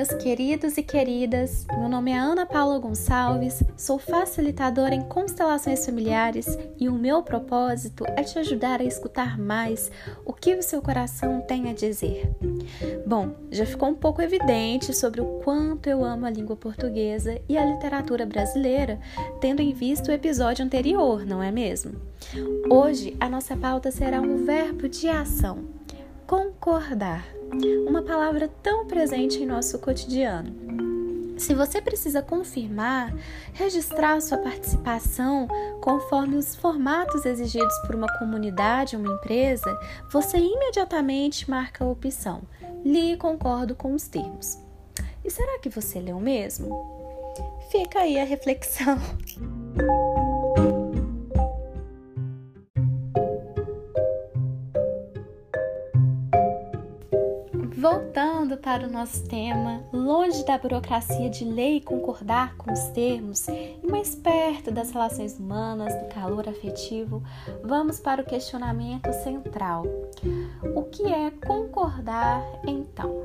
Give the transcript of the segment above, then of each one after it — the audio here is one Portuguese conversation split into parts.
meus queridos e queridas. Meu nome é Ana Paula Gonçalves, sou facilitadora em constelações familiares e o meu propósito é te ajudar a escutar mais o que o seu coração tem a dizer. Bom, já ficou um pouco evidente sobre o quanto eu amo a língua portuguesa e a literatura brasileira, tendo em vista o episódio anterior, não é mesmo? Hoje a nossa pauta será um verbo de ação: concordar uma palavra tão presente em nosso cotidiano. Se você precisa confirmar, registrar sua participação conforme os formatos exigidos por uma comunidade ou uma empresa, você imediatamente marca a opção Li e concordo com os termos. E será que você leu mesmo? Fica aí a reflexão. Para o nosso tema, longe da burocracia de ler e concordar com os termos e mais perto das relações humanas, do calor afetivo, vamos para o questionamento central: o que é concordar então?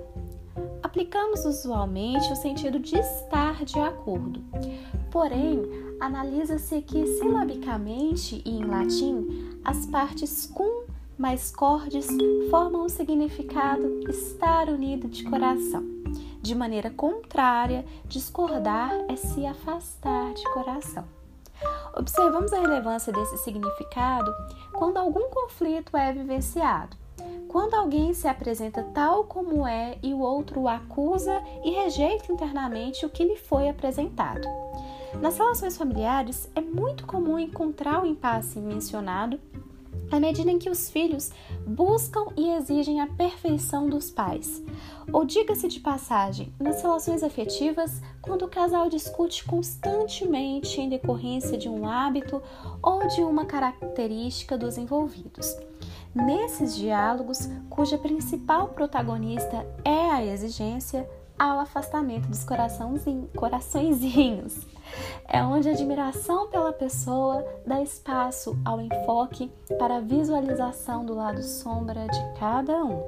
Aplicamos usualmente o sentido de estar de acordo. Porém, analisa-se que silabicamente e em latim as partes cum mais cordes formam o significado estar unido de coração. De maneira contrária, discordar é se afastar de coração. Observamos a relevância desse significado quando algum conflito é vivenciado. Quando alguém se apresenta tal como é e o outro o acusa e rejeita internamente o que lhe foi apresentado. Nas relações familiares, é muito comum encontrar o impasse mencionado à medida em que os filhos buscam e exigem a perfeição dos pais. Ou diga-se de passagem, nas relações afetivas, quando o casal discute constantemente em decorrência de um hábito ou de uma característica dos envolvidos. Nesses diálogos, cuja principal protagonista é a exigência, ao afastamento dos coraçõezinhos. É onde a admiração pela pessoa dá espaço ao enfoque para a visualização do lado sombra de cada um.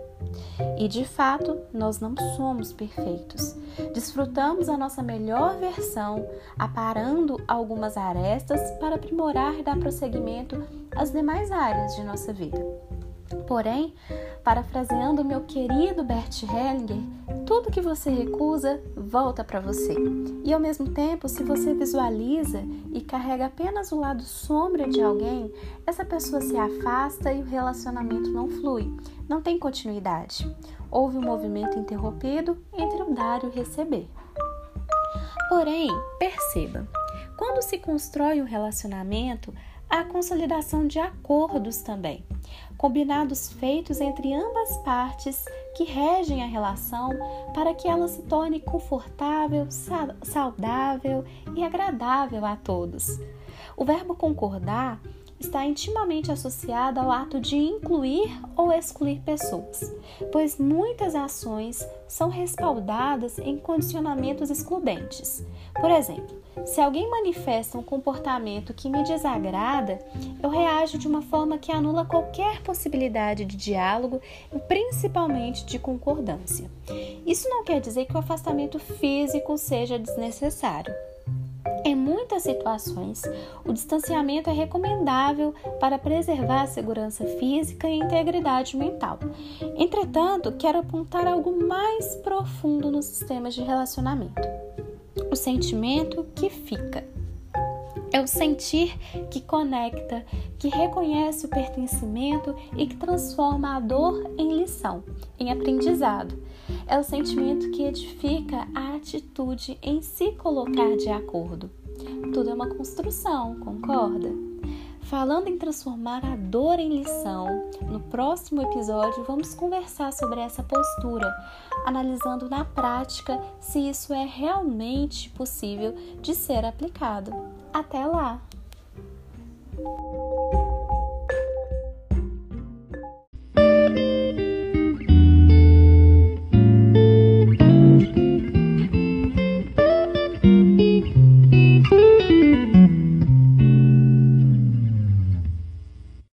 E de fato, nós não somos perfeitos. Desfrutamos a nossa melhor versão, aparando algumas arestas para aprimorar e dar prosseguimento às demais áreas de nossa vida. Porém, parafraseando meu querido Bert Hellinger, tudo que você recusa volta para você. E ao mesmo tempo, se você visualiza e carrega apenas o lado sombra de alguém, essa pessoa se afasta e o relacionamento não flui, não tem continuidade. Houve um movimento interrompido entre o dar e o receber. Porém, perceba, quando se constrói um relacionamento, há consolidação de acordos também combinados feitos entre ambas partes que regem a relação para que ela se torne confortável, saudável e agradável a todos. O verbo concordar está intimamente associada ao ato de incluir ou excluir pessoas, pois muitas ações são respaldadas em condicionamentos excludentes. Por exemplo, se alguém manifesta um comportamento que me desagrada, eu reajo de uma forma que anula qualquer possibilidade de diálogo e principalmente de concordância. Isso não quer dizer que o afastamento físico seja desnecessário. Muitas situações, o distanciamento é recomendável para preservar a segurança física e integridade mental. Entretanto, quero apontar algo mais profundo nos sistemas de relacionamento: o sentimento que fica. É o sentir que conecta, que reconhece o pertencimento e que transforma a dor em lição, em aprendizado. É o sentimento que edifica a atitude em se colocar de acordo. Tudo é uma construção, concorda? Falando em transformar a dor em lição, no próximo episódio vamos conversar sobre essa postura, analisando na prática se isso é realmente possível de ser aplicado. Até lá!